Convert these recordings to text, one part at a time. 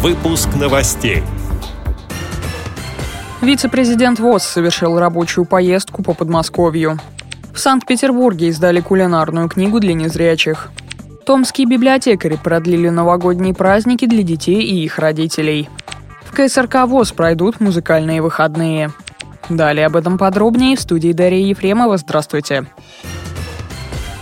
Выпуск новостей. Вице-президент ВОЗ совершил рабочую поездку по Подмосковью. В Санкт-Петербурге издали кулинарную книгу для незрячих. Томские библиотекари продлили новогодние праздники для детей и их родителей. В КСРК ВОЗ пройдут музыкальные выходные. Далее об этом подробнее в студии Дарья Ефремова. Здравствуйте.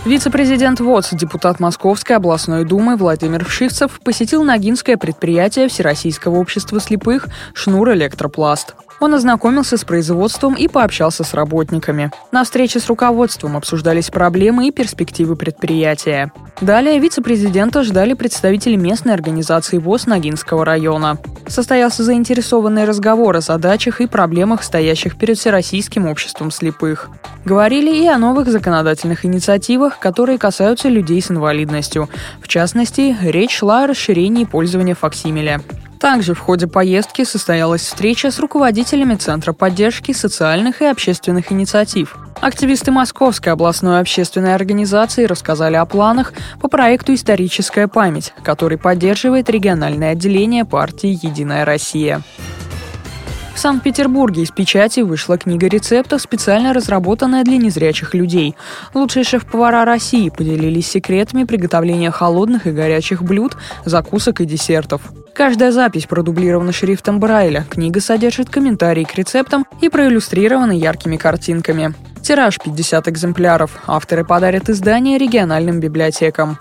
Вице-президент ВОЗ, депутат Московской областной думы Владимир Вшивцев посетил Ногинское предприятие Всероссийского общества слепых «Шнур Электропласт». Он ознакомился с производством и пообщался с работниками. На встрече с руководством обсуждались проблемы и перспективы предприятия. Далее вице-президента ждали представители местной организации ВОЗ Ногинского района. Состоялся заинтересованный разговор о задачах и проблемах, стоящих перед Всероссийским обществом слепых. Говорили и о новых законодательных инициативах, которые касаются людей с инвалидностью. В частности, речь шла о расширении пользования факсимиля. Также в ходе поездки состоялась встреча с руководителями Центра поддержки социальных и общественных инициатив. Активисты Московской областной общественной организации рассказали о планах по проекту «Историческая память», который поддерживает региональное отделение партии «Единая Россия». В Санкт-Петербурге из печати вышла книга рецептов, специально разработанная для незрячих людей. Лучшие шеф-повара России поделились секретами приготовления холодных и горячих блюд, закусок и десертов. Каждая запись продублирована шрифтом Брайля. Книга содержит комментарии к рецептам и проиллюстрирована яркими картинками. Тираж 50 экземпляров. Авторы подарят издание региональным библиотекам.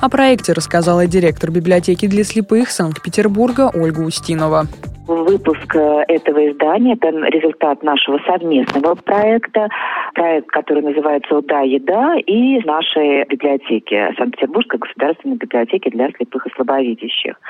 О проекте рассказала директор библиотеки для слепых Санкт-Петербурга Ольга Устинова. Выпуск э, этого издания – это результат нашего совместного проекта, проект, который называется «Уда еда» и нашей библиотеки, Санкт-Петербургской государственной библиотеки для слепых и слабовидящих.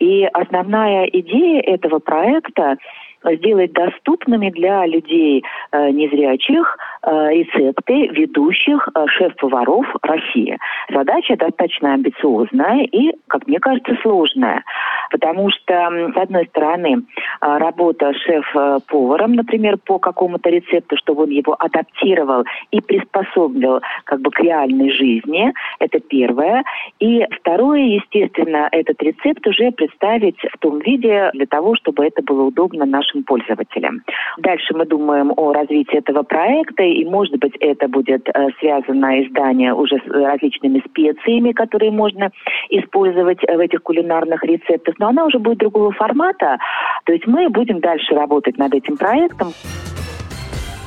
И основная идея этого проекта сделать доступными для людей э, незрячих рецепты ведущих э, шеф-поваров России. Задача достаточно амбициозная и, как мне кажется, сложная. Потому что, с одной стороны, работа шеф-поваром, например, по какому-то рецепту, чтобы он его адаптировал и приспособил как бы к реальной жизни, это первое. И второе, естественно, этот рецепт уже представить в том виде для того, чтобы это было удобно нашим пользователям. Дальше мы думаем о развитии этого проекта, и, может быть, это будет э, связано издание уже с различными специями, которые можно использовать в этих кулинарных рецептах, но она уже будет другого формата. То есть мы будем дальше работать над этим проектом.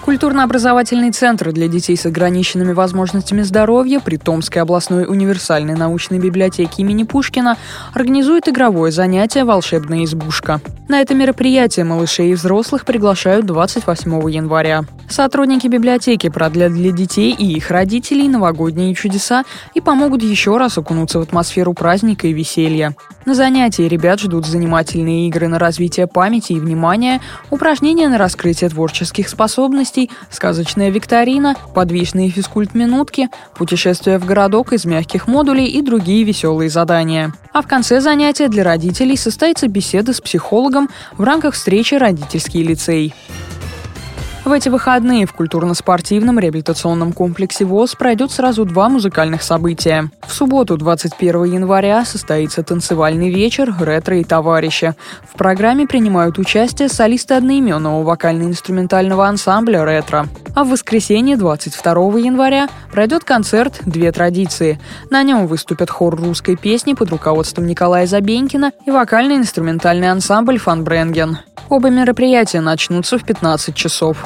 Культурно-образовательный центр для детей с ограниченными возможностями здоровья при Томской областной универсальной научной библиотеке имени Пушкина организует игровое занятие «Волшебная избушка». На это мероприятие малышей и взрослых приглашают 28 января. Сотрудники библиотеки продлят для детей и их родителей новогодние чудеса и помогут еще раз окунуться в атмосферу праздника и веселья. На занятии ребят ждут занимательные игры на развитие памяти и внимания, упражнения на раскрытие творческих способностей, сказочная викторина, подвижные физкульт-минутки, путешествие в городок из мягких модулей и другие веселые задания. А в конце занятия для родителей состоится беседа с психологом в рамках встречи «Родительский лицей». В эти выходные в культурно-спортивном реабилитационном комплексе ВОЗ пройдет сразу два музыкальных события. В субботу, 21 января, состоится танцевальный вечер «Ретро и товарищи». В программе принимают участие солисты одноименного вокально-инструментального ансамбля «Ретро». А в воскресенье, 22 января, пройдет концерт «Две традиции». На нем выступят хор русской песни под руководством Николая Забенькина и вокально-инструментальный ансамбль «Фан Бренген». Оба мероприятия начнутся в 15 часов.